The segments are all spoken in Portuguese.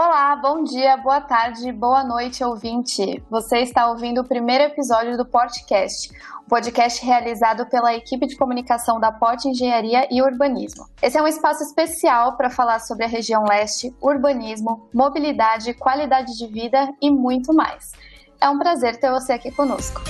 Olá, bom dia, boa tarde, boa noite, ouvinte. Você está ouvindo o primeiro episódio do Podcast, um podcast realizado pela equipe de comunicação da Porte Engenharia e Urbanismo. Esse é um espaço especial para falar sobre a região leste, urbanismo, mobilidade, qualidade de vida e muito mais. É um prazer ter você aqui conosco.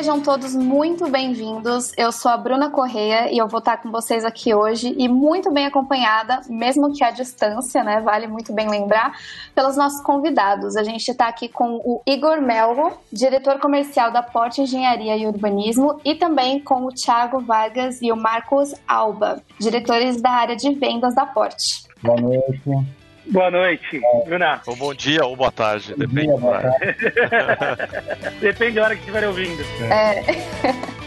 Sejam todos muito bem-vindos. Eu sou a Bruna Correia e eu vou estar com vocês aqui hoje e muito bem acompanhada, mesmo que à distância, né? Vale muito bem lembrar, pelos nossos convidados. A gente está aqui com o Igor Melgo, diretor comercial da Porte Engenharia e Urbanismo, e também com o Thiago Vargas e o Marcos Alba, diretores da área de vendas da Porte. Boa noite. Boa noite, Bruna. Ou bom dia ou boa tarde, Bom depende dia, boa horário. Depende da hora que estiverem ouvindo. É.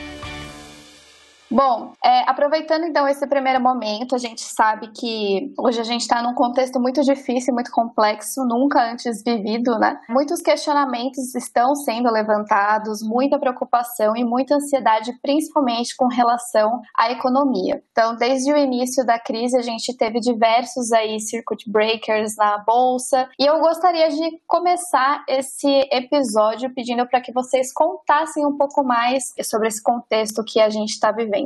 Bom, é, aproveitando então esse primeiro momento, a gente sabe que hoje a gente está num contexto muito difícil, muito complexo, nunca antes vivido, né? Muitos questionamentos estão sendo levantados, muita preocupação e muita ansiedade, principalmente com relação à economia. Então, desde o início da crise, a gente teve diversos aí circuit breakers na bolsa, e eu gostaria de começar esse episódio pedindo para que vocês contassem um pouco mais sobre esse contexto que a gente está vivendo.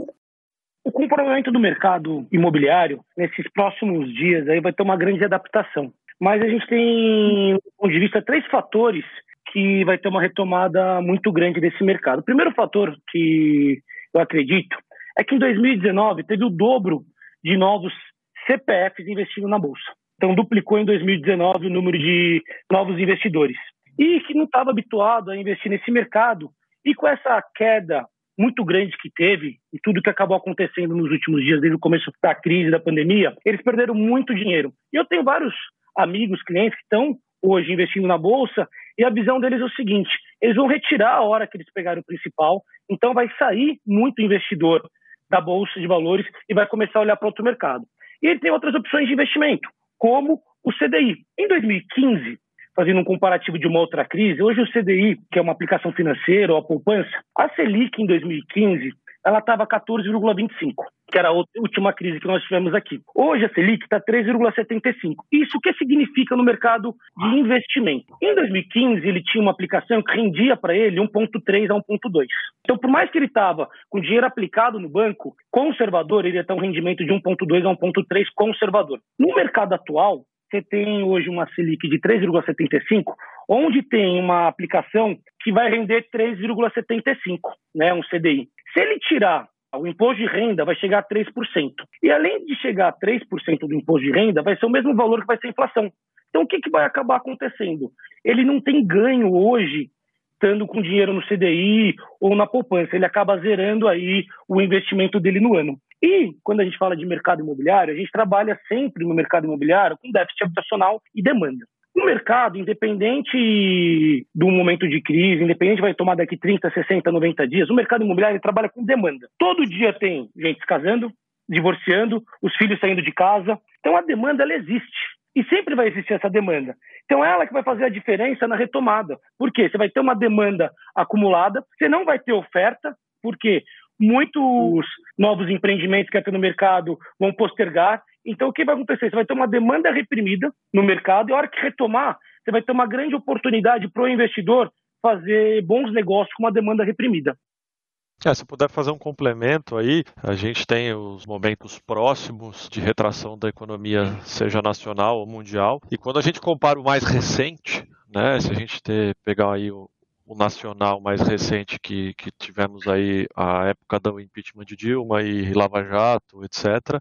O comportamento do mercado imobiliário nesses próximos dias aí vai ter uma grande adaptação. Mas a gente tem, do ponto de vista, três fatores que vai ter uma retomada muito grande desse mercado. O primeiro fator que eu acredito é que em 2019 teve o dobro de novos CPFs investindo na bolsa. Então duplicou em 2019 o número de novos investidores. E que não estava habituado a investir nesse mercado e com essa queda muito grande que teve e tudo que acabou acontecendo nos últimos dias, desde o começo da crise, da pandemia, eles perderam muito dinheiro. E eu tenho vários amigos, clientes que estão hoje investindo na bolsa e a visão deles é o seguinte: eles vão retirar a hora que eles pegaram o principal, então vai sair muito investidor da bolsa de valores e vai começar a olhar para outro mercado. E ele tem outras opções de investimento, como o CDI. Em 2015, fazendo um comparativo de uma outra crise, hoje o CDI, que é uma aplicação financeira ou a poupança, a Selic em 2015, ela estava 14,25, que era a última crise que nós tivemos aqui. Hoje a Selic está 3,75. Isso o que significa no mercado de investimento? Em 2015 ele tinha uma aplicação que rendia para ele 1,3 a 1,2. Então, por mais que ele estava com dinheiro aplicado no banco, conservador, ele ia ter um rendimento de 1,2 a 1,3 conservador. No mercado atual, você tem hoje uma Selic de 3,75, onde tem uma aplicação que vai render 3,75, né, um CDI. Se ele tirar o imposto de renda, vai chegar a 3%. E além de chegar a 3% do imposto de renda, vai ser o mesmo valor que vai ser a inflação. Então, o que, que vai acabar acontecendo? Ele não tem ganho hoje estando com dinheiro no CDI ou na poupança. Ele acaba zerando aí o investimento dele no ano. E quando a gente fala de mercado imobiliário, a gente trabalha sempre no mercado imobiliário com déficit habitacional e demanda. O mercado, independente do momento de crise, independente vai tomar daqui 30, 60, 90 dias, o mercado imobiliário trabalha com demanda. Todo dia tem gente se casando, divorciando, os filhos saindo de casa. Então a demanda ela existe. E sempre vai existir essa demanda. Então é ela que vai fazer a diferença na retomada. Por quê? Você vai ter uma demanda acumulada, você não vai ter oferta, porque muitos novos empreendimentos que estão no mercado vão postergar. Então, o que vai acontecer? Você vai ter uma demanda reprimida no mercado e, a hora que retomar, você vai ter uma grande oportunidade para o investidor fazer bons negócios com uma demanda reprimida. É, se puder fazer um complemento aí, a gente tem os momentos próximos de retração da economia, seja nacional ou mundial, e quando a gente compara o mais recente, né, se a gente ter, pegar aí o, o nacional mais recente que, que tivemos aí a época do impeachment de Dilma e Lava Jato, etc.,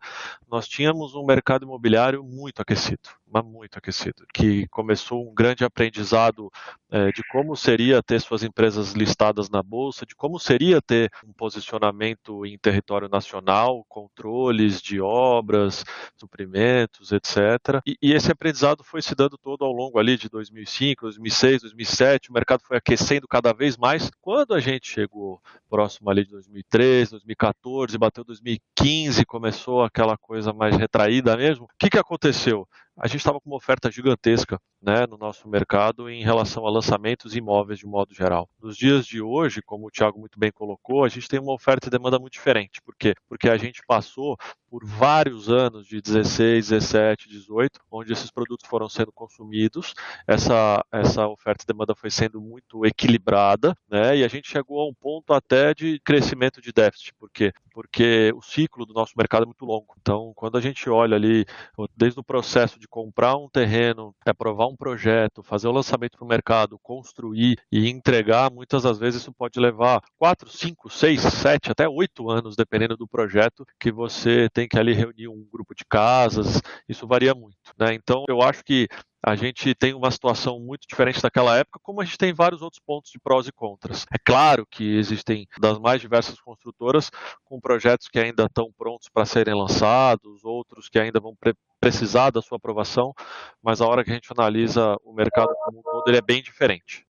nós tínhamos um mercado imobiliário muito aquecido, muito aquecido, que começou um grande aprendizado é, de como seria ter suas empresas listadas na bolsa, de como seria ter um posicionamento em território nacional, controles de obras, suprimentos, etc. E, e esse aprendizado foi se dando todo ao longo ali de 2005, 2006, 2007. O mercado foi aquecendo cada vez mais. Quando a gente chegou próximo ali de 2013, 2014, bateu 2015, começou aquela coisa mais retraída mesmo. O que, que aconteceu? A gente estava com uma oferta gigantesca né, no nosso mercado em relação a lançamentos imóveis de modo geral. Nos dias de hoje, como o Thiago muito bem colocou, a gente tem uma oferta e demanda muito diferente. Por quê? Porque a gente passou por vários anos de 16, 17, 18, onde esses produtos foram sendo consumidos, essa, essa oferta e demanda foi sendo muito equilibrada, né, e a gente chegou a um ponto até de crescimento de déficit. Por quê? Porque o ciclo do nosso mercado é muito longo. Então, quando a gente olha ali, desde o processo de comprar um terreno, aprovar um projeto, fazer o lançamento para o mercado, construir e entregar, muitas das vezes isso pode levar 4, 5, 6, 7, até 8 anos, dependendo do projeto que você tem que ali reunir um grupo de casas, isso varia muito. Né? Então, eu acho que a gente tem uma situação muito diferente daquela época, como a gente tem vários outros pontos de prós e contras. É claro que existem das mais diversas construtoras com projetos que ainda estão prontos para serem lançados, outros que ainda vão precisar da sua aprovação, mas a hora que a gente analisa o mercado como um todo, ele é bem diferente.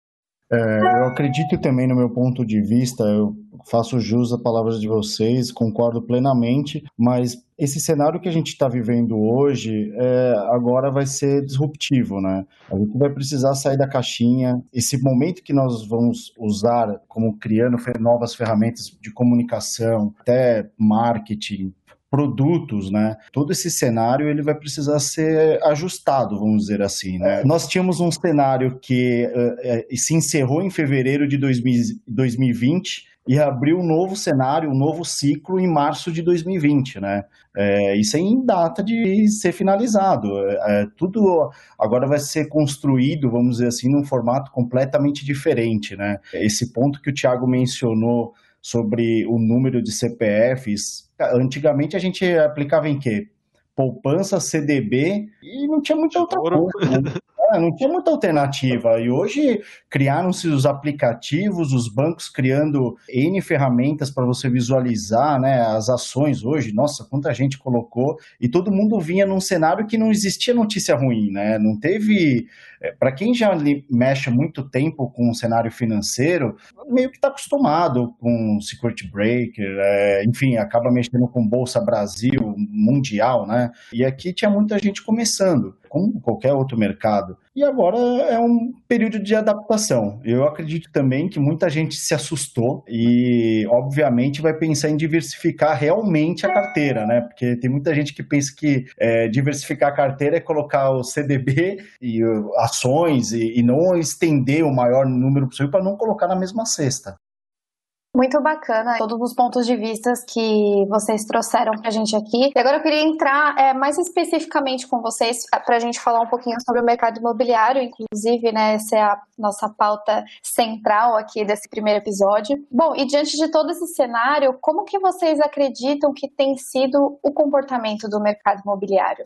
É, eu acredito também, no meu ponto de vista, eu faço jus às palavras de vocês, concordo plenamente, mas esse cenário que a gente está vivendo hoje é, agora vai ser disruptivo, né? A gente vai precisar sair da caixinha. Esse momento que nós vamos usar como criando novas ferramentas de comunicação, até marketing, produtos, né? Todo esse cenário ele vai precisar ser ajustado, vamos dizer assim, né? Nós tínhamos um cenário que uh, se encerrou em fevereiro de 2020 e abriu um novo cenário, um novo ciclo em março de 2020, né? É, isso é em data de ser finalizado. É, tudo agora vai ser construído, vamos dizer assim, num formato completamente diferente, né? Esse ponto que o Thiago mencionou sobre o número de CPFs. Antigamente a gente aplicava em quê? Poupança, CDB e não tinha muita outra coisa. Né? É, não tinha muita alternativa. E hoje criaram-se os aplicativos, os bancos criando N ferramentas para você visualizar né, as ações hoje. Nossa, quanta gente colocou. E todo mundo vinha num cenário que não existia notícia ruim, né? Não teve. É, para quem já mexe muito tempo com o cenário financeiro, meio que está acostumado com Security Breaker, é, enfim, acaba mexendo com Bolsa Brasil, Mundial, né? E aqui tinha muita gente começando como qualquer outro mercado. E agora é um período de adaptação. Eu acredito também que muita gente se assustou e, obviamente, vai pensar em diversificar realmente a carteira, né? Porque tem muita gente que pensa que é, diversificar a carteira é colocar o CDB e ações e, e não estender o maior número possível para não colocar na mesma cesta. Muito bacana todos os pontos de vista que vocês trouxeram para a gente aqui. E agora eu queria entrar é, mais especificamente com vocês para a gente falar um pouquinho sobre o mercado imobiliário, inclusive, né? Essa é a nossa pauta central aqui desse primeiro episódio. Bom, e diante de todo esse cenário, como que vocês acreditam que tem sido o comportamento do mercado imobiliário?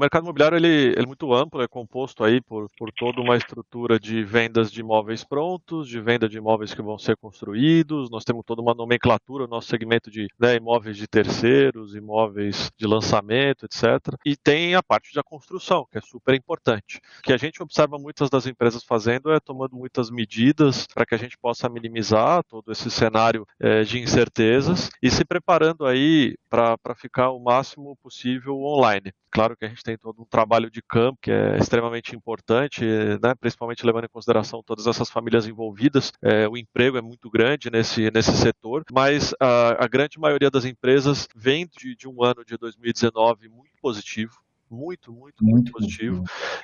O mercado imobiliário ele, ele é muito amplo, é composto aí por, por toda uma estrutura de vendas de imóveis prontos, de venda de imóveis que vão ser construídos. Nós temos toda uma nomenclatura, nosso segmento de né, imóveis de terceiros, imóveis de lançamento, etc. E tem a parte da construção, que é super importante. O que a gente observa muitas das empresas fazendo é tomando muitas medidas para que a gente possa minimizar todo esse cenário é, de incertezas e se preparando aí para ficar o máximo possível online. Claro que a gente tem todo um trabalho de campo que é extremamente importante, né, principalmente levando em consideração todas essas famílias envolvidas. É, o emprego é muito grande nesse, nesse setor, mas a, a grande maioria das empresas vem de, de um ano de 2019 muito positivo muito, muito, muito, positivo.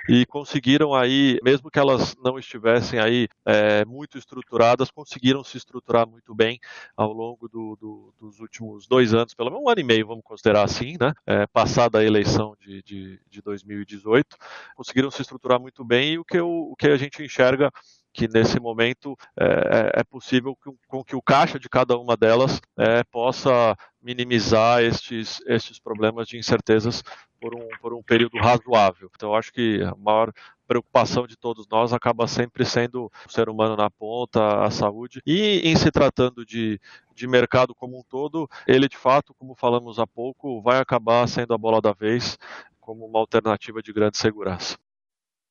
E conseguiram aí, mesmo que elas não estivessem aí é, muito estruturadas, conseguiram se estruturar muito bem ao longo do, do, dos últimos dois anos, pelo menos um ano e meio, vamos considerar assim, né? É, passada a eleição de, de, de 2018, conseguiram se estruturar muito bem e o que, eu, o que a gente enxerga que nesse momento é, é, é possível que, com que o caixa de cada uma delas é, possa minimizar estes, estes problemas de incertezas por um, por um período razoável. Então, acho que a maior preocupação de todos nós acaba sempre sendo o ser humano na ponta, a saúde. E em se tratando de, de mercado como um todo, ele de fato, como falamos há pouco, vai acabar sendo a bola da vez como uma alternativa de grande segurança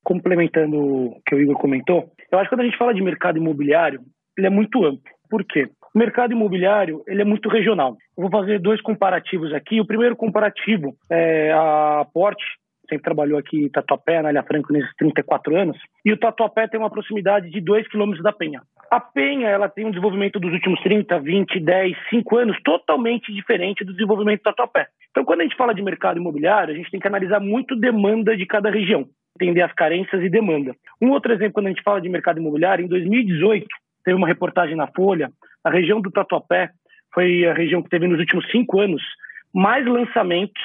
complementando o que o Igor comentou, eu acho que quando a gente fala de mercado imobiliário, ele é muito amplo. Por quê? O mercado imobiliário ele é muito regional. Eu vou fazer dois comparativos aqui. O primeiro comparativo é a Porte, sempre trabalhou aqui em Tatuapé, na Ilha Franco, nesses 34 anos, e o Tatuapé tem uma proximidade de 2 quilômetros da Penha. A Penha ela tem um desenvolvimento dos últimos 30, 20, 10, 5 anos totalmente diferente do desenvolvimento do Tatuapé. Então, quando a gente fala de mercado imobiliário, a gente tem que analisar muito demanda de cada região, entender as carências e demanda. Um outro exemplo, quando a gente fala de mercado imobiliário, em 2018, teve uma reportagem na Folha, a região do Tatuapé foi a região que teve nos últimos cinco anos mais lançamentos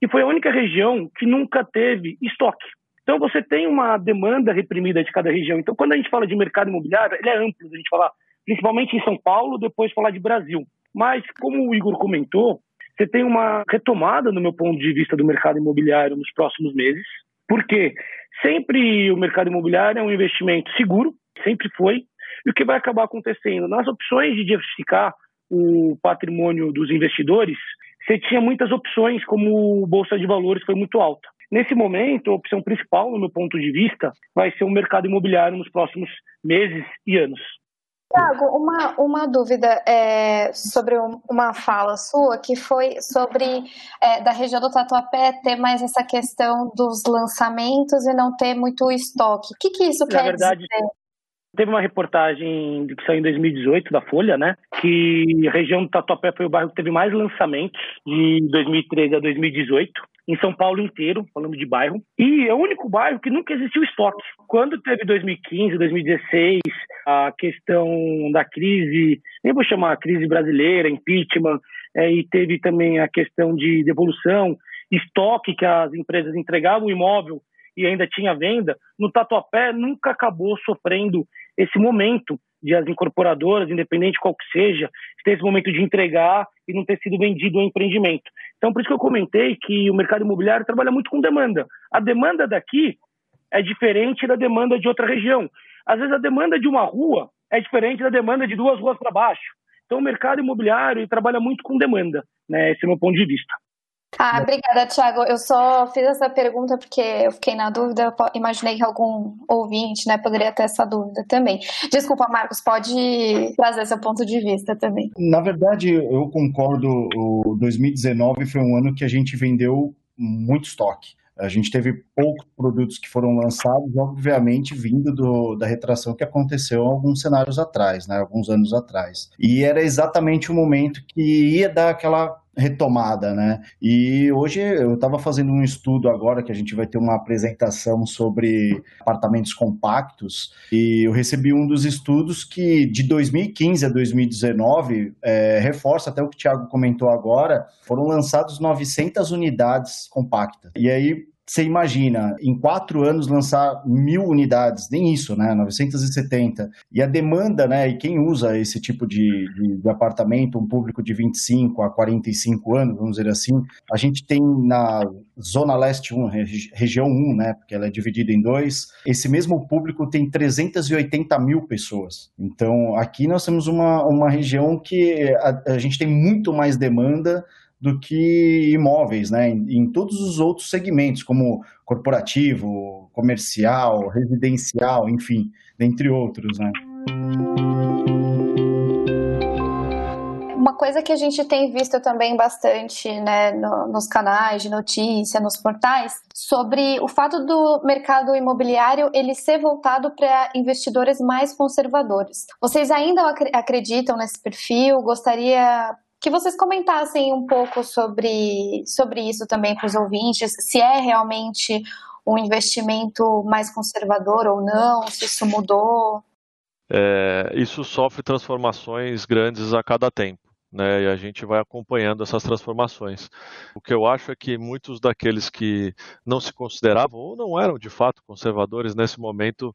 e foi a única região que nunca teve estoque. Então você tem uma demanda reprimida de cada região. Então quando a gente fala de mercado imobiliário, ele é amplo, a gente falar principalmente em São Paulo, depois falar de Brasil. Mas como o Igor comentou, você tem uma retomada no meu ponto de vista do mercado imobiliário nos próximos meses, porque sempre o mercado imobiliário é um investimento seguro, sempre foi, e o que vai acabar acontecendo nas opções de diversificar o patrimônio dos investidores, você tinha muitas opções, como bolsa de valores foi muito alta. Nesse momento, a opção principal, no meu ponto de vista, vai ser o mercado imobiliário nos próximos meses e anos. Tiago, uma, uma dúvida é, sobre uma fala sua que foi sobre é, da região do Tatuapé ter mais essa questão dos lançamentos e não ter muito estoque. O que, que isso Na quer verdade, dizer? Teve uma reportagem que saiu em 2018 da Folha, né? Que a região do Tatuapé foi o bairro que teve mais lançamentos de 2013 a 2018 em São Paulo inteiro, falando de bairro. E é o único bairro que nunca existiu estoque. Quando teve 2015, 2016, a questão da crise, nem vou chamar crise brasileira, impeachment, é, e teve também a questão de devolução, estoque que as empresas entregavam o imóvel e ainda tinha venda, no Tatuapé nunca acabou sofrendo esse momento de as incorporadoras, independente qual que seja, ter esse momento de entregar e não ter sido vendido o empreendimento. Então, por isso que eu comentei que o mercado imobiliário trabalha muito com demanda. A demanda daqui é diferente da demanda de outra região. Às vezes, a demanda de uma rua é diferente da demanda de duas ruas para baixo. Então, o mercado imobiliário trabalha muito com demanda, né? Esse é o meu ponto de vista. Ah, obrigada, Thiago. Eu só fiz essa pergunta porque eu fiquei na dúvida, imaginei que algum ouvinte né, poderia ter essa dúvida também. Desculpa, Marcos, pode trazer seu ponto de vista também. Na verdade, eu concordo, o 2019 foi um ano que a gente vendeu muito estoque. A gente teve poucos produtos que foram lançados, obviamente vindo do, da retração que aconteceu alguns cenários atrás, né, alguns anos atrás. E era exatamente o momento que ia dar aquela retomada, né? E hoje eu estava fazendo um estudo agora que a gente vai ter uma apresentação sobre apartamentos compactos e eu recebi um dos estudos que de 2015 a 2019 é, reforça até o que o Thiago comentou agora, foram lançados 900 unidades compactas. E aí você imagina, em quatro anos lançar mil unidades, nem isso, né? 970. E a demanda, né? E quem usa esse tipo de, de, de, apartamento, um público de 25 a 45 anos, vamos dizer assim, a gente tem na Zona Leste 1, região 1, né? Porque ela é dividida em dois, esse mesmo público tem 380 mil pessoas. Então, aqui nós temos uma, uma região que a, a gente tem muito mais demanda do que imóveis, né? Em, em, todos os outros segmentos, como corporativo, comercial, residencial, enfim, dentre outros, né? Uma coisa que a gente tem visto também bastante né, no, nos canais de notícia, nos portais, sobre o fato do mercado imobiliário ele ser voltado para investidores mais conservadores. Vocês ainda acreditam nesse perfil? Gostaria que vocês comentassem um pouco sobre, sobre isso também para os ouvintes, se é realmente um investimento mais conservador ou não, se isso mudou. É, isso sofre transformações grandes a cada tempo né, e a gente vai acompanhando essas transformações. O que eu acho é que muitos daqueles que não se consideravam ou não eram de fato conservadores nesse momento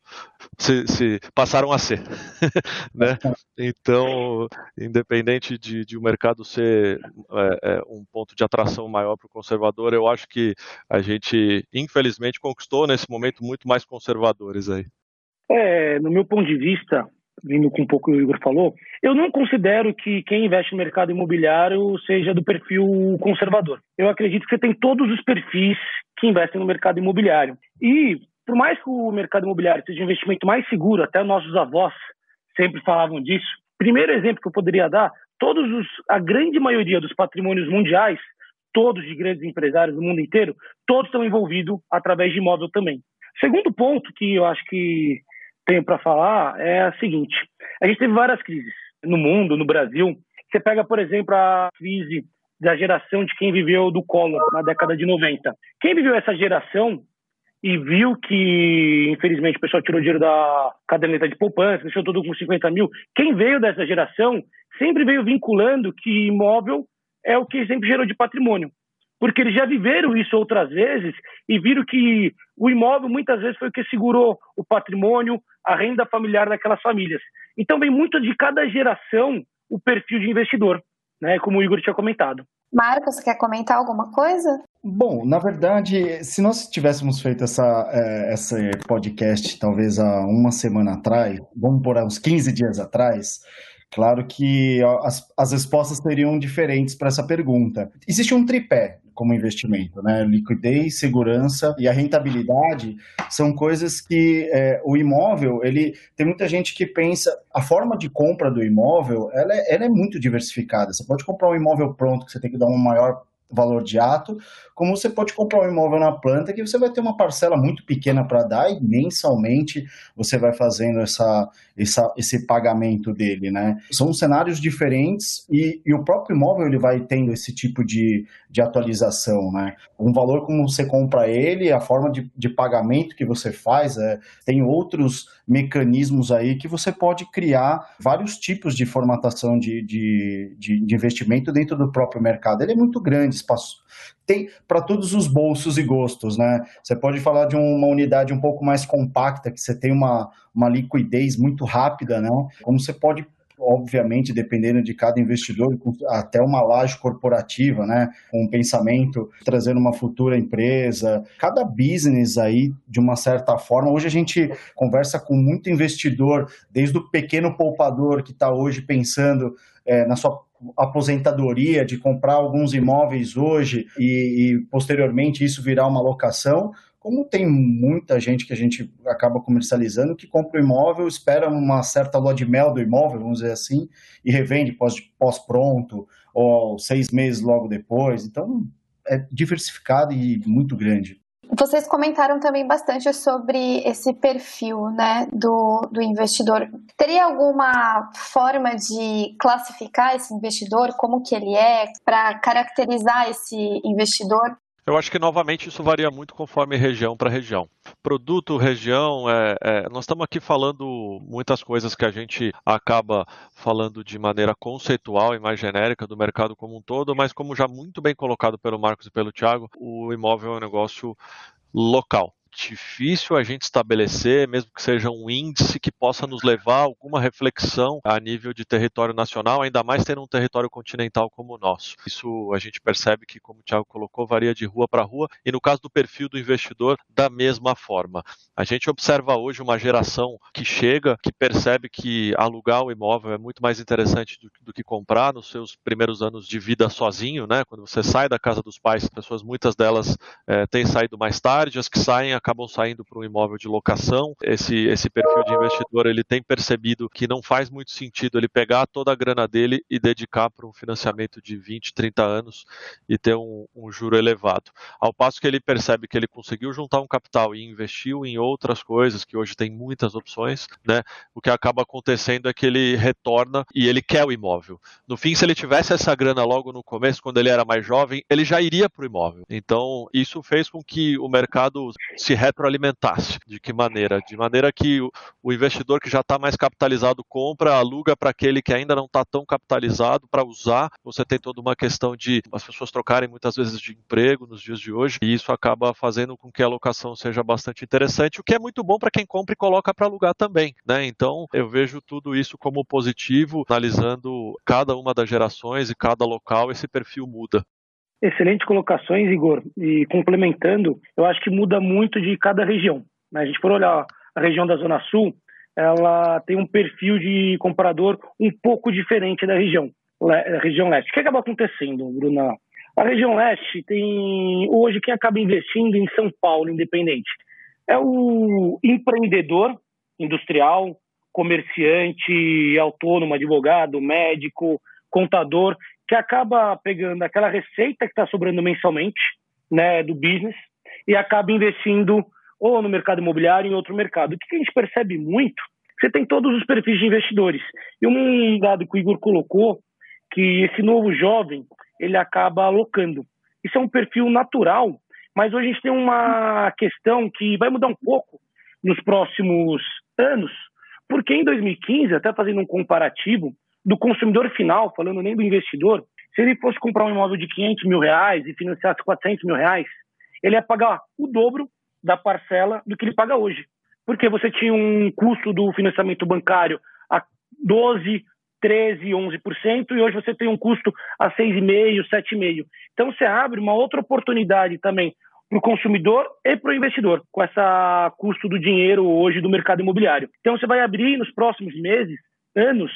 se, se passaram a ser, né? Então, independente de, de o mercado ser é, é, um ponto de atração maior para o conservador, eu acho que a gente infelizmente conquistou nesse momento muito mais conservadores aí. É, no meu ponto de vista, vindo com um pouco o o Igor falou, eu não considero que quem investe no mercado imobiliário seja do perfil conservador. Eu acredito que você tem todos os perfis que investem no mercado imobiliário. E, por mais que o mercado imobiliário seja um investimento mais seguro, até nossos avós sempre falavam disso. Primeiro exemplo que eu poderia dar, todos os, a grande maioria dos patrimônios mundiais, todos de grandes empresários do mundo inteiro, todos estão envolvidos através de imóvel também. Segundo ponto que eu acho que tenho para falar é o seguinte: a gente teve várias crises no mundo, no Brasil. Você pega, por exemplo, a crise da geração de quem viveu do Collor na década de 90. Quem viveu essa geração e viu que, infelizmente, o pessoal tirou dinheiro da caderneta de poupança, deixou tudo com 50 mil. Quem veio dessa geração sempre veio vinculando que imóvel é o que sempre gerou de patrimônio. Porque eles já viveram isso outras vezes e viram que o imóvel muitas vezes foi o que segurou o patrimônio, a renda familiar daquelas famílias. Então vem muito de cada geração o perfil de investidor, né, como o Igor tinha comentado. Marcos, quer comentar alguma coisa? Bom, na verdade, se nós tivéssemos feito essa, é, esse podcast talvez há uma semana atrás, vamos por uns 15 dias atrás, Claro que as, as respostas seriam diferentes para essa pergunta. Existe um tripé como investimento, né? Liquidez, segurança e a rentabilidade são coisas que é, o imóvel, ele tem muita gente que pensa a forma de compra do imóvel, ela é, ela é muito diversificada. Você pode comprar um imóvel pronto que você tem que dar um maior valor de ato, como você pode comprar um imóvel na planta que você vai ter uma parcela muito pequena para dar e mensalmente você vai fazendo essa, essa, esse pagamento dele, né? São cenários diferentes e, e, o próprio imóvel ele vai tendo esse tipo de, de atualização, né? Um valor como você compra ele, a forma de, de pagamento que você faz, é, tem outros mecanismos aí que você pode criar vários tipos de formatação de, de, de, de investimento dentro do próprio mercado. Ele é muito grande, espaço tem para todos os bolsos e gostos, né? Você pode falar de uma unidade um pouco mais compacta, que você tem uma, uma liquidez muito rápida, né? Como você pode obviamente, dependendo de cada investidor, até uma laje corporativa, né, com um pensamento trazendo uma futura empresa, cada business aí, de uma certa forma, hoje a gente conversa com muito investidor, desde o pequeno poupador que está hoje pensando é, na sua aposentadoria, de comprar alguns imóveis hoje e, e posteriormente isso virar uma locação, como tem muita gente que a gente acaba comercializando que compra o imóvel, espera uma certa lua de mel do imóvel, vamos dizer assim, e revende pós-pronto, ou seis meses logo depois. Então, é diversificado e muito grande. Vocês comentaram também bastante sobre esse perfil né, do, do investidor. Teria alguma forma de classificar esse investidor, como que ele é, para caracterizar esse investidor? Eu acho que novamente isso varia muito conforme região para região. Produto, região, é, é, nós estamos aqui falando muitas coisas que a gente acaba falando de maneira conceitual e mais genérica do mercado como um todo, mas como já muito bem colocado pelo Marcos e pelo Thiago, o imóvel é um negócio local difícil a gente estabelecer, mesmo que seja um índice que possa nos levar a alguma reflexão a nível de território nacional, ainda mais tendo um território continental como o nosso. Isso a gente percebe que, como o Thiago colocou, varia de rua para rua, e no caso do perfil do investidor, da mesma forma. A gente observa hoje uma geração que chega, que percebe que alugar o imóvel é muito mais interessante do, do que comprar nos seus primeiros anos de vida sozinho, né? Quando você sai da casa dos pais, pessoas, muitas delas é, têm saído mais tarde, as que saem acabam saindo para um imóvel de locação. Esse, esse perfil de investidor ele tem percebido que não faz muito sentido ele pegar toda a grana dele e dedicar para um financiamento de 20, 30 anos e ter um, um juro elevado. Ao passo que ele percebe que ele conseguiu juntar um capital e investiu em outras coisas, que hoje tem muitas opções, né? O que acaba acontecendo é que ele retorna e ele quer o imóvel. No fim, se ele tivesse essa grana logo no começo, quando ele era mais jovem, ele já iria para o imóvel. Então, isso fez com que o mercado se se retroalimentasse. De que maneira? De maneira que o, o investidor que já está mais capitalizado compra, aluga para aquele que ainda não está tão capitalizado para usar. Você tem toda uma questão de as pessoas trocarem muitas vezes de emprego nos dias de hoje, e isso acaba fazendo com que a alocação seja bastante interessante, o que é muito bom para quem compra e coloca para alugar também. Né? Então, eu vejo tudo isso como positivo, analisando cada uma das gerações e cada local, esse perfil muda. Excelentes colocações, Igor. E complementando, eu acho que muda muito de cada região. Né? A gente for olhar a região da Zona Sul, ela tem um perfil de comprador um pouco diferente da região, região leste. O que acaba acontecendo, Bruna? A região leste tem hoje quem acaba investindo em São Paulo, independente. É o empreendedor industrial, comerciante, autônomo, advogado, médico, contador, Você acaba pegando aquela receita que está sobrando mensalmente, né, do business, e acaba investindo ou no mercado imobiliário em outro mercado. O que a gente percebe muito, você tem todos os perfis de investidores. E um dado que o Igor colocou, que esse novo jovem, ele acaba alocando. Isso é um perfil natural, mas hoje a gente tem uma questão que vai mudar um pouco nos próximos anos, porque em 2015, até fazendo um comparativo, do consumidor final, falando nem do investidor, se ele fosse comprar um imóvel de 500 mil reais e financiasse 400 mil reais, ele ia pagar o dobro da parcela do que ele paga hoje. Porque você tinha um custo do financiamento bancário a 12, 13, 11%, e hoje você tem um custo a 6,5%, 7,5%. Então você abre uma outra oportunidade também para o consumidor e para o investidor, com esse custo do dinheiro hoje do mercado imobiliário. Então você vai abrir nos próximos meses, anos,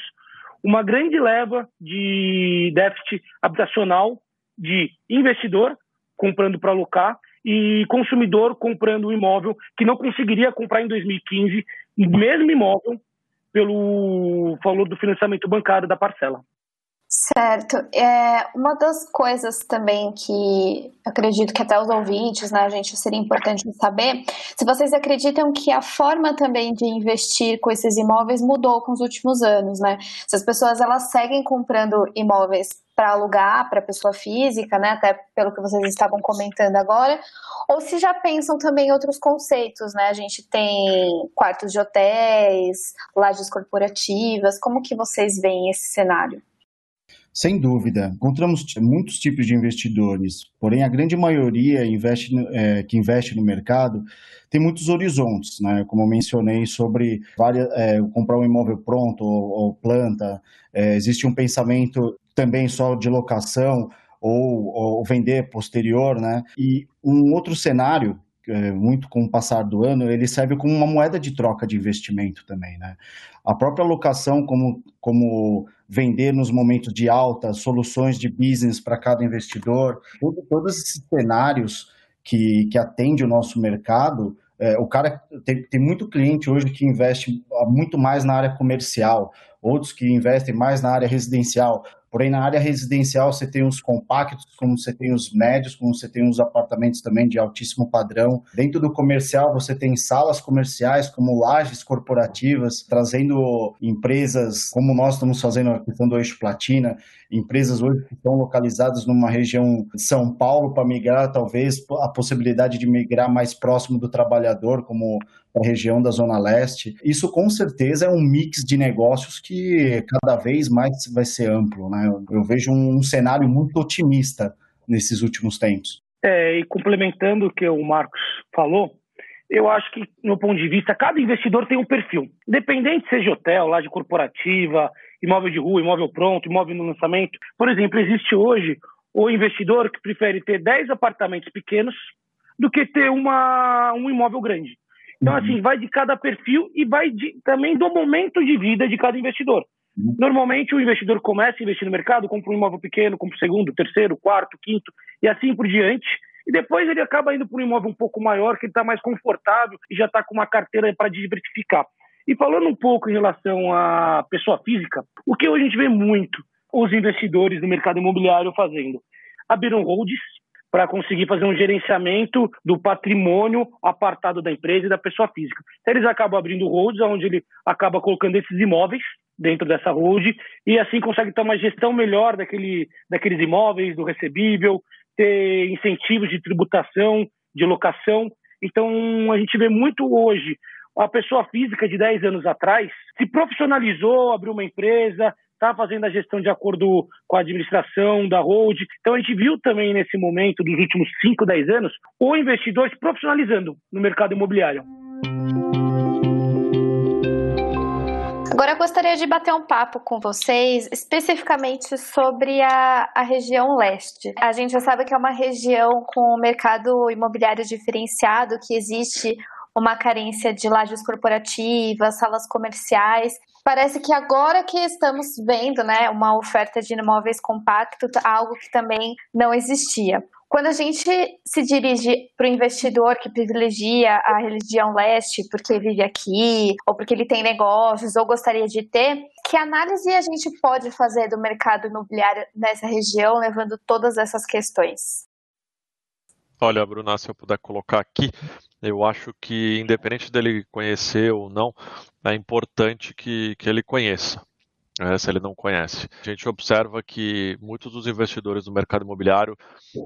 uma grande leva de déficit habitacional de investidor comprando para alocar e consumidor comprando um imóvel que não conseguiria comprar em 2015, o mesmo imóvel, pelo valor do financiamento bancário da parcela. Certo. É, uma das coisas também que acredito que até os ouvintes, né, gente seria importante saber, se vocês acreditam que a forma também de investir com esses imóveis mudou com os últimos anos, né? Se as pessoas elas seguem comprando imóveis para alugar para pessoa física, né, até pelo que vocês estavam comentando agora, ou se já pensam também em outros conceitos, né? A gente tem quartos de hotéis, lajes corporativas, como que vocês veem esse cenário? Sem dúvida. Encontramos muitos tipos de investidores, porém a grande maioria investe, é, que investe no mercado tem muitos horizontes, né? como eu mencionei sobre várias, é, comprar um imóvel pronto ou, ou planta. É, existe um pensamento também só de locação ou, ou vender posterior. Né? E um outro cenário é, muito com o passar do ano, ele serve como uma moeda de troca de investimento também, né? A própria locação, como, como vender nos momentos de alta, soluções de business para cada investidor, todo, todos esses cenários que, que atende o nosso mercado, é, o cara tem, tem muito cliente hoje que investe muito mais na área comercial, outros que investem mais na área residencial. Porém, na área residencial, você tem os compactos, como você tem os médios, como você tem os apartamentos também de altíssimo padrão. Dentro do comercial, você tem salas comerciais, como lajes corporativas, trazendo empresas, como nós estamos fazendo a questão do eixo platina, empresas hoje que estão localizadas numa região de São Paulo para migrar, talvez a possibilidade de migrar mais próximo do trabalhador, como a região da Zona Leste. Isso com certeza é um mix de negócios que cada vez mais vai ser amplo. Né? Eu vejo um cenário muito otimista nesses últimos tempos. É, e complementando o que o Marcos falou, eu acho que, no ponto de vista, cada investidor tem um perfil. Independente seja hotel, laje corporativa, imóvel de rua, imóvel pronto, imóvel no lançamento. Por exemplo, existe hoje o investidor que prefere ter 10 apartamentos pequenos do que ter uma, um imóvel grande. Então, uhum. assim, vai de cada perfil e vai de, também do momento de vida de cada investidor. Uhum. Normalmente, o investidor começa a investir no mercado, compra um imóvel pequeno, compra o segundo, terceiro, quarto, quinto e assim por diante. E depois ele acaba indo para um imóvel um pouco maior, que ele está mais confortável e já está com uma carteira para diversificar. E falando um pouco em relação à pessoa física, o que hoje a gente vê muito os investidores do mercado imobiliário fazendo? Abriram holds, para conseguir fazer um gerenciamento do patrimônio apartado da empresa e da pessoa física. Então, eles acabam abrindo holds, onde ele acaba colocando esses imóveis dentro dessa hold e assim consegue ter uma gestão melhor daquele, daqueles imóveis, do recebível, ter incentivos de tributação, de locação. Então, a gente vê muito hoje a pessoa física de 10 anos atrás se profissionalizou, abriu uma empresa, está fazendo a gestão de acordo com a administração da hold. Então a gente viu também nesse momento dos últimos 5, 10 anos o investidor se profissionalizando no mercado imobiliário. Agora eu gostaria de bater um papo com vocês especificamente sobre a, a região leste. A gente já sabe que é uma região com o mercado imobiliário diferenciado, que existe uma carência de lajes corporativas, salas comerciais. Parece que agora que estamos vendo né, uma oferta de imóveis compactos, algo que também não existia. Quando a gente se dirige para o investidor que privilegia a religião leste porque vive aqui, ou porque ele tem negócios, ou gostaria de ter, Que análise a gente pode fazer do mercado imobiliário nessa região, levando todas essas questões? Olha, Bruna, se eu puder colocar aqui, eu acho que, independente dele conhecer ou não, é importante que, que ele conheça. É, se ele não conhece. A gente observa que muitos dos investidores do mercado imobiliário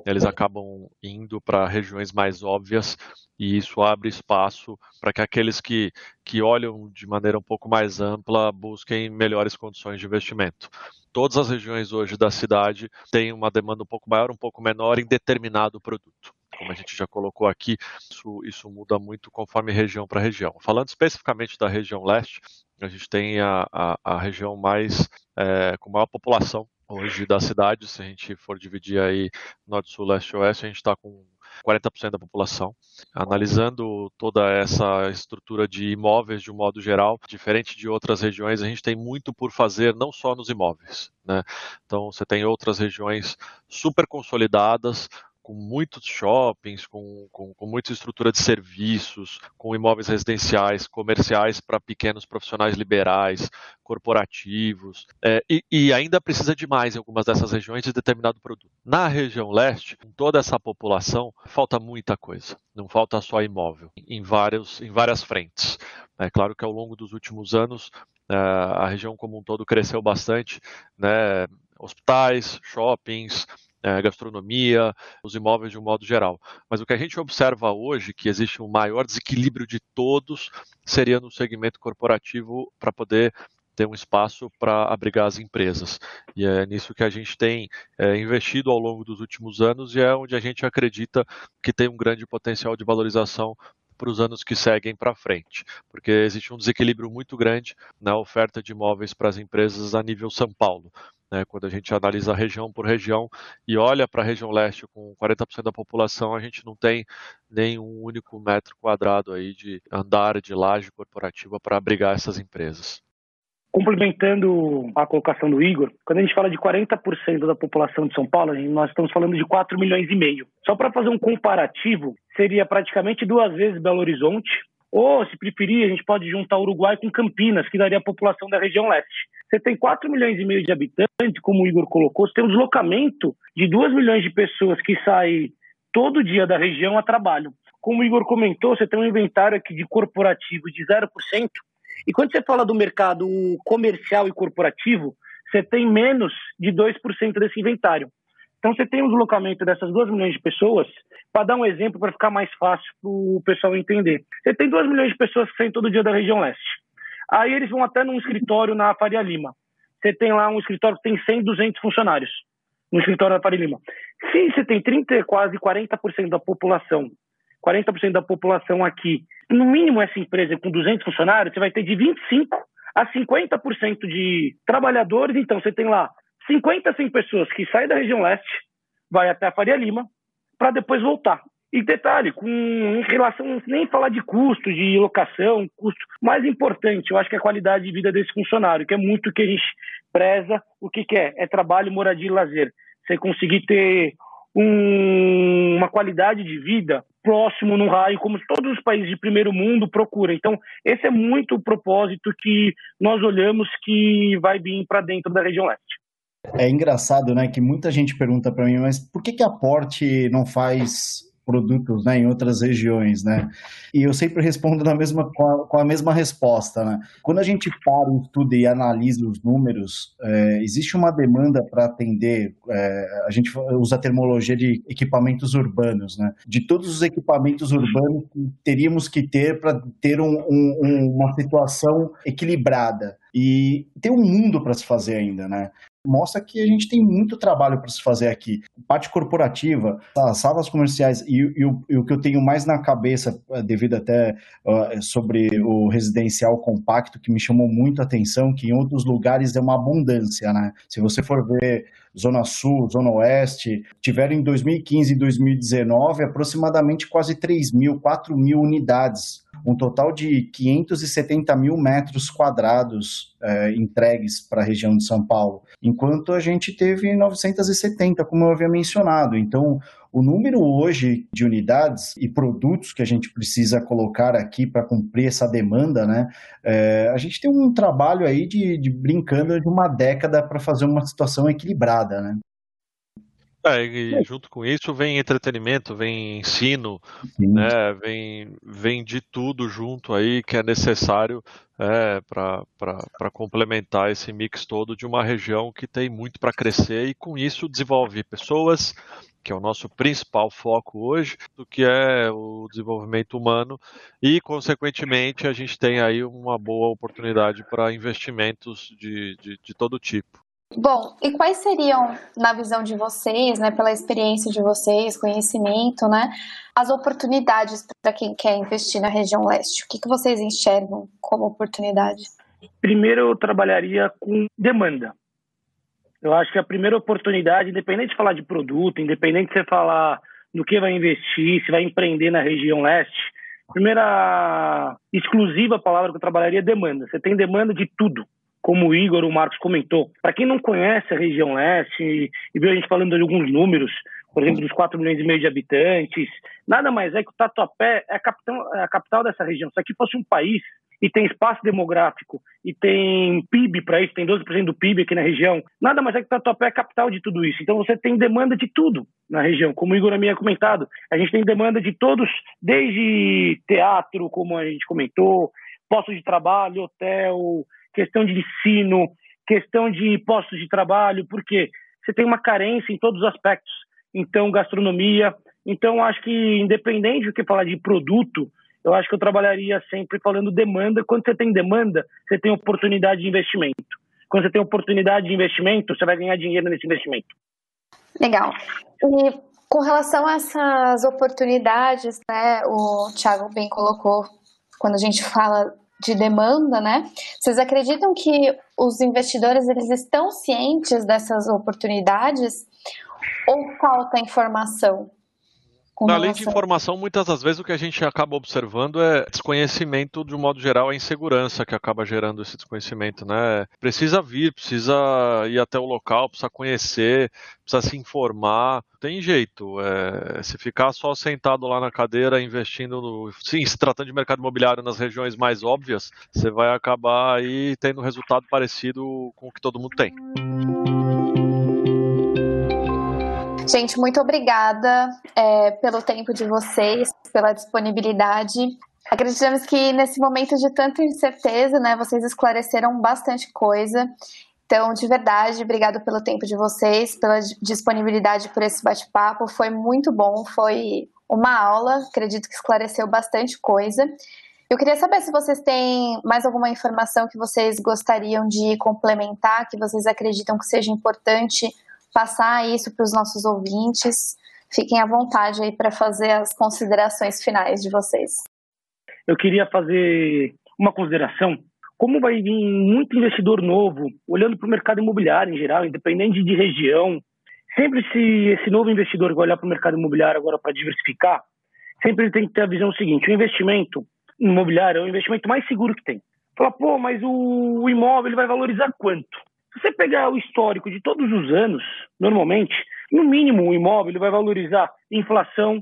eles acabam indo para regiões mais óbvias e isso abre espaço para que aqueles que, que olham de maneira um pouco mais ampla busquem melhores condições de investimento. Todas as regiões hoje da cidade têm uma demanda um pouco maior, um pouco menor em determinado produto como a gente já colocou aqui, isso, isso muda muito conforme região para região. Falando especificamente da região leste, a gente tem a, a, a região mais é, com maior população hoje da cidade, se a gente for dividir aí norte, sul, leste oeste, a gente está com 40% da população. Analisando toda essa estrutura de imóveis de um modo geral, diferente de outras regiões, a gente tem muito por fazer, não só nos imóveis. Né? Então, você tem outras regiões super consolidadas, com muitos shoppings, com, com, com muita estrutura de serviços, com imóveis residenciais, comerciais para pequenos profissionais liberais, corporativos, é, e, e, ainda precisa de mais em algumas dessas regiões de determinado produto. Na região leste, com toda essa população, falta muita coisa. Não falta só imóvel, em, vários, em várias frentes. É claro que ao longo dos últimos anos, é, a região como um todo cresceu bastante, né? hospitais, shoppings, é, gastronomia, os imóveis de um modo geral. Mas o que a gente observa hoje, que existe um maior desequilíbrio de todos, seria no segmento corporativo para poder ter um espaço para abrigar as empresas. E é nisso que a gente tem é, investido ao longo dos últimos anos e é onde a gente acredita que tem um grande potencial de valorização para os anos que seguem para frente, porque existe um desequilíbrio muito grande na oferta de imóveis para as empresas a nível São Paulo. Né, quando a gente analisa região por região e olha para a região leste com 40% da população, a gente não tem nem um único metro quadrado aí de andar de laje corporativa para abrigar essas empresas. Complementando a colocação do Igor, quando a gente fala de 40% da população de São Paulo, nós estamos falando de 4 milhões e meio. Só para fazer um comparativo, seria praticamente duas vezes Belo Horizonte, ou, se preferir, a gente pode juntar Uruguai com Campinas, que daria a população da região leste. Você tem 4 milhões e meio de habitantes, como o Igor colocou, você tem um deslocamento de 2 milhões de pessoas que saem todo dia da região a trabalho. Como o Igor comentou, você tem um inventário aqui de corporativo de 0%. E quando você fala do mercado comercial e corporativo, você tem menos de 2% desse inventário. Então você tem um deslocamento dessas 2 milhões de pessoas, para dar um exemplo, para ficar mais fácil para o pessoal entender. Você tem 2 milhões de pessoas que saem todo dia da região leste. Aí eles vão até num escritório na Faria Lima. Você tem lá um escritório que tem 100, 200 funcionários, no escritório da Faria Lima. Se você tem 30, quase 40% da população, 40% da população aqui, no mínimo essa empresa com 200 funcionários, você vai ter de 25 a 50% de trabalhadores. Então você tem lá 50, 100 pessoas que saem da região leste, vai até a Faria Lima, para depois voltar. E detalhe, com em relação nem falar de custo, de locação, custo mais importante, eu acho que é a qualidade de vida desse funcionário, que é muito o que a gente preza. O que, é? É trabalho, moradia e lazer. Você conseguir ter um, uma qualidade de vida próximo no raio, como todos os países de primeiro mundo procuram. Então, esse é muito o propósito que nós olhamos que vai vir para dentro da região leste. É engraçado, né, que muita gente pergunta para mim, mas por que, que a Porte não faz produtos né, em outras regiões, né? E eu sempre respondo na mesma, com, a, com a mesma resposta, né? Quando a gente para o estudo e analisa os números, é, existe uma demanda para atender, é, a gente usa a terminologia de equipamentos urbanos, né? De todos os equipamentos urbanos que teríamos que ter para ter um, um, uma situação equilibrada. E tem um mundo para se fazer ainda, né? Mostra que a gente tem muito trabalho para se fazer aqui. Parte corporativa, as salas comerciais e, e, o, e, o, que eu tenho mais na cabeça, eh, devido até uh, sobre o residencial compacto, que me chamou muito a atenção, que em outros lugares é uma abundância, né? Se você for ver Zona Sul, Zona Oeste, tiveram em 2015 e 2019 aproximadamente quase 3 mil, 4 mil unidades um total de 570 mil metros quadrados é, entregues para a região de São Paulo, enquanto a gente teve 970, como eu havia mencionado. Então, o número hoje de unidades e produtos que a gente precisa colocar aqui para cumprir essa demanda, né? É, a gente tem um trabalho aí de, de brincando de uma década para fazer uma situação equilibrada, né? É, e junto com isso vem entretenimento, vem ensino, né, vem, vem de tudo junto aí que é necessário é, para complementar esse mix todo de uma região que tem muito para crescer e com isso desenvolve pessoas, que é o nosso principal foco hoje, do que é o desenvolvimento humano. E, consequentemente, a gente tem aí uma boa oportunidade para investimentos de, de, de todo tipo. Bom, e quais seriam, na visão de vocês, né, pela experiência de vocês, conhecimento, né, as oportunidades para quem quer investir na região leste? O que, que vocês enxergam como oportunidade? Primeiro, eu trabalharia com demanda. Eu acho que a primeira oportunidade, independente de falar de produto, independente de você falar no que vai investir, se vai empreender na região leste, primeira exclusiva palavra que eu trabalharia é demanda. Você tem demanda de tudo como o Igor, o Marcos comentou. Para quem não conhece a região leste e, e viu a gente falando de alguns números, por exemplo, dos 4 milhões e meio de habitantes, nada mais é que o Tatuapé é a capital, é a capital dessa região. Se aqui fosse um país e tem espaço demográfico e tem PIB para isso, tem 12% do PIB aqui na região, nada mais é que o Tatuapé é a capital de tudo isso. Então você tem demanda de tudo na região, como o Igor havia comentado. A gente tem demanda de todos, desde teatro, como a gente comentou, postos de trabalho, hotel, questão de ensino, questão de postos de trabalho, porque você tem uma carência em todos os aspectos. Então, gastronomia. Então, acho que, independente do que falar de produto, eu acho que eu trabalharia sempre falando demanda. Quando você tem demanda, você tem oportunidade de investimento. Quando você tem oportunidade de investimento, você vai ganhar dinheiro nesse investimento. Legal. E com relação a essas oportunidades, né, o Thiago bem colocou, quando a gente fala de demanda, né? Vocês acreditam que os investidores eles estão cientes dessas oportunidades ou falta informação? Além de informação, muitas das vezes o que a gente acaba observando é desconhecimento, de um modo geral, a insegurança que acaba gerando esse desconhecimento, né? Precisa vir, precisa ir até o local, precisa conhecer, precisa se informar. Tem jeito. É, se ficar só sentado lá na cadeira investindo no. Sim, se tratando de mercado imobiliário nas regiões mais óbvias, você vai acabar aí tendo um resultado parecido com o que todo mundo tem. Gente, muito obrigada é, pelo tempo de vocês, pela disponibilidade. Acreditamos que nesse momento de tanta incerteza, né, vocês esclareceram bastante coisa. Então, de verdade, obrigado pelo tempo de vocês, pela disponibilidade por esse bate-papo. Foi muito bom, foi uma aula, acredito que esclareceu bastante coisa. Eu queria saber se vocês têm mais alguma informação que vocês gostariam de complementar, que vocês acreditam que seja importante passar isso para os nossos ouvintes. Fiquem à vontade aí para fazer as considerações finais de vocês. Eu queria fazer uma consideração. Como vai vir muito investidor novo, olhando para o mercado imobiliário em geral, independente de região, sempre se esse novo investidor vai olhar para o mercado imobiliário agora para diversificar, sempre ele tem que ter a visão seguinte: o investimento imobiliário é o investimento mais seguro que tem. Fala, pô, mas o imóvel vai valorizar quanto? Se você pegar o histórico de todos os anos, normalmente, no mínimo o imóvel vai valorizar inflação,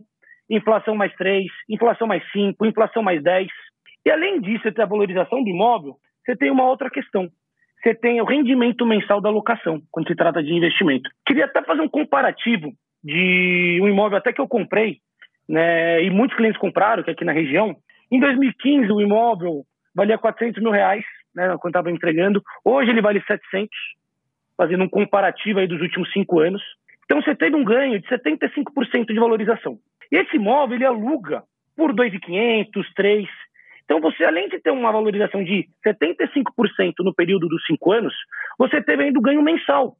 inflação mais 3, inflação mais 5, inflação mais 10. E além disso, você tem a valorização do imóvel, você tem uma outra questão. Você tem o rendimento mensal da locação, quando se trata de investimento. Queria até fazer um comparativo de um imóvel até que eu comprei, né, e muitos clientes compraram, que é aqui na região. Em 2015, o imóvel valia 400 mil reais, né, quando estava entregando. Hoje ele vale 700, fazendo um comparativo aí dos últimos cinco anos. Então você teve um ganho de 75% de valorização. E esse imóvel ele aluga por 2.500, 3. Então você além de ter uma valorização de 75% no período dos cinco anos, você teve ainda o ganho mensal.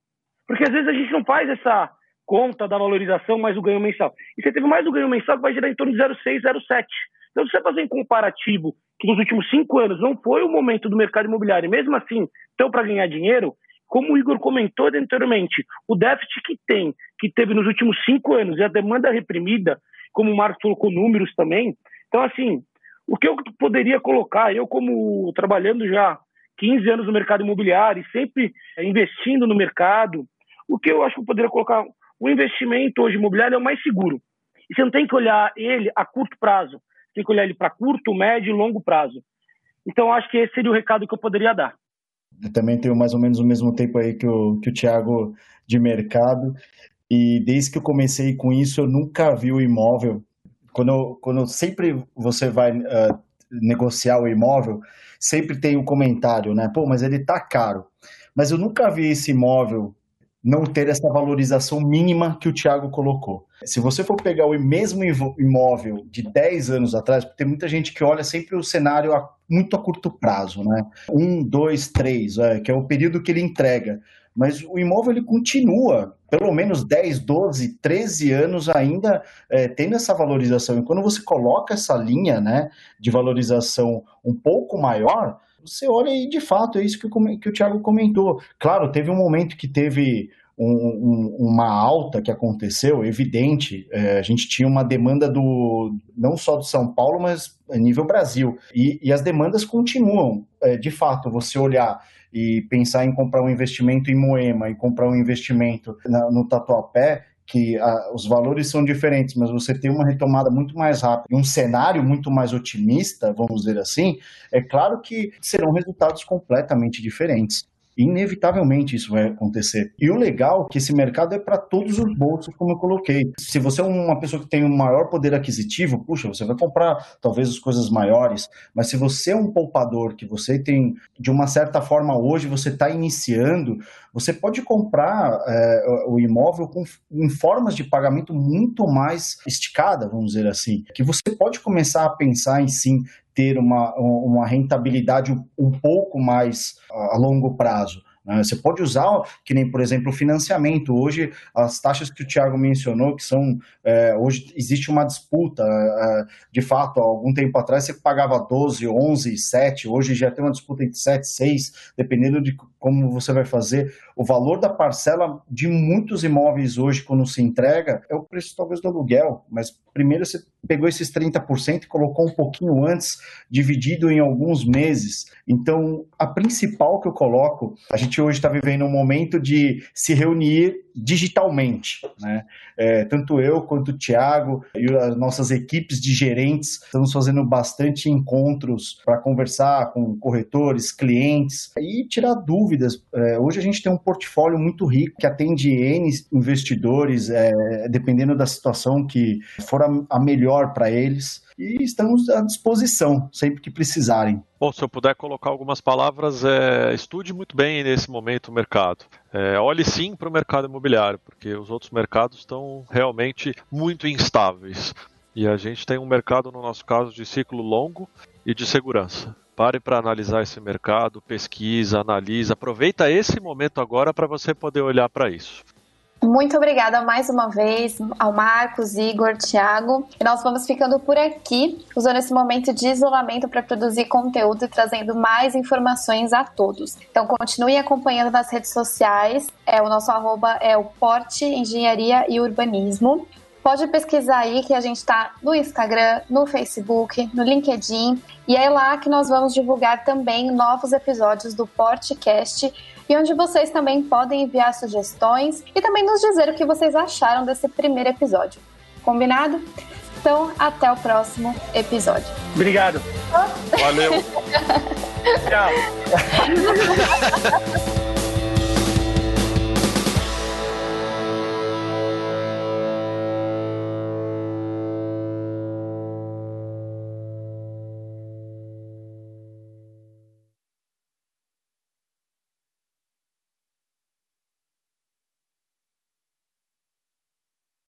Porque às vezes a gente não faz essa conta da valorização mais o ganho mensal. E você teve mais o ganho mensal que vai gerar em torno de 0,6, 0,7. Então, se você fazer um comparativo que nos últimos cinco anos não foi o momento do mercado imobiliário, e mesmo assim, então para ganhar dinheiro, como o Igor comentou anteriormente, o déficit que tem, que teve nos últimos cinco anos, e a demanda reprimida, como o Marcos colocou números também, então assim, O que eu poderia colocar, eu como trabalhando já 15 anos no mercado imobiliário e sempre investindo no mercado, o que eu acho que eu poderia colocar, o investimento hoje imobiliário é o mais seguro. E você não tem que olhar ele a curto prazo, tem que olhar ele para curto, médio e longo prazo. Então, acho que esse seria o recado que eu poderia dar. Eu também tenho mais ou menos o mesmo tempo aí que o, que o Thiago de mercado. E desde que eu comecei com isso, eu nunca vi o imóvel. Quando, quando sempre você vai uh, negociar o imóvel, sempre tem o um comentário, né? Pô, mas ele tá caro. Mas eu nunca vi esse imóvel não ter essa valorização mínima que o Thiago colocou. Se você for pegar o mesmo imóvel de 10 anos atrás, tem muita gente que olha sempre o cenário a, muito a curto prazo, né? Um, dois, três, é, que é o período que ele entrega. Mas o imóvel ele continua pelo menos 10, 12, 13 anos ainda é, tendo essa valorização. E quando você coloca essa linha né, de valorização um pouco maior, você olha e de fato é isso que o, que o Thiago comentou. Claro, teve um momento que teve um, um, uma alta que aconteceu, evidente. É, a gente tinha uma demanda do não só do São Paulo, mas a nível Brasil. E, e as demandas continuam. É, de fato, você olhar e pensar em comprar um investimento em Moema e comprar um investimento na, no Tatuapé, que a, os valores são diferentes, mas você tem uma retomada muito mais rápida, um cenário muito mais otimista, vamos dizer assim, é claro que serão resultados completamente diferentes. Inevitavelmente isso vai acontecer. E o legal é que esse mercado é para todos os bolsos, como eu coloquei. Se você é uma pessoa que tem um maior poder aquisitivo, puxa, você vai comprar talvez as coisas maiores. Mas se você é um poupador, que você tem, de uma certa forma, hoje você está iniciando, você pode comprar é, o imóvel com, em formas de pagamento muito mais esticada, vamos dizer assim. Que você pode começar a pensar em sim ter uma, uma rentabilidade um pouco mais a longo prazo. Né? Você pode usar, que nem, por exemplo, o financiamento. Hoje, as taxas que o Tiago mencionou, que são. É, hoje existe uma disputa. É, de fato, há algum tempo atrás você pagava 12, 11, 7. Hoje já tem uma disputa entre 7 e 6, dependendo de como você vai fazer. O valor da parcela de muitos imóveis hoje, quando se entrega, é o preço talvez do aluguel. Mas primeiro você pegou esses 30% e colocou um pouquinho antes, dividido em alguns meses. Então, a principal que eu coloco, a gente hoje está vivendo um momento de se reunir digitalmente. Né? É, tanto eu quanto o Tiago e as nossas equipes de gerentes estamos fazendo bastante encontros para conversar com corretores, clientes e tirar dúvidas. É, hoje a gente tem um portfólio muito rico que atende N investidores, é, dependendo da situação que for a, a melhor para eles e estamos à disposição sempre que precisarem. Bom, se eu puder colocar algumas palavras, é, estude muito bem nesse momento o mercado. É, olhe sim para o mercado imobiliário, porque os outros mercados estão realmente muito instáveis. E a gente tem um mercado, no nosso caso, de ciclo longo e de segurança. Pare para analisar esse mercado, pesquisa, analisa, aproveita esse momento agora para você poder olhar para isso. Muito obrigada mais uma vez ao Marcos, Igor, Thiago. E nós vamos ficando por aqui, usando esse momento de isolamento para produzir conteúdo e trazendo mais informações a todos. Então continue acompanhando nas redes sociais. É, o nosso arroba é o Porte Engenharia e Urbanismo. Pode pesquisar aí que a gente está no Instagram, no Facebook, no LinkedIn. E é lá que nós vamos divulgar também novos episódios do Portcast e onde vocês também podem enviar sugestões e também nos dizer o que vocês acharam desse primeiro episódio. Combinado? Então, até o próximo episódio. Obrigado. Valeu. Tchau.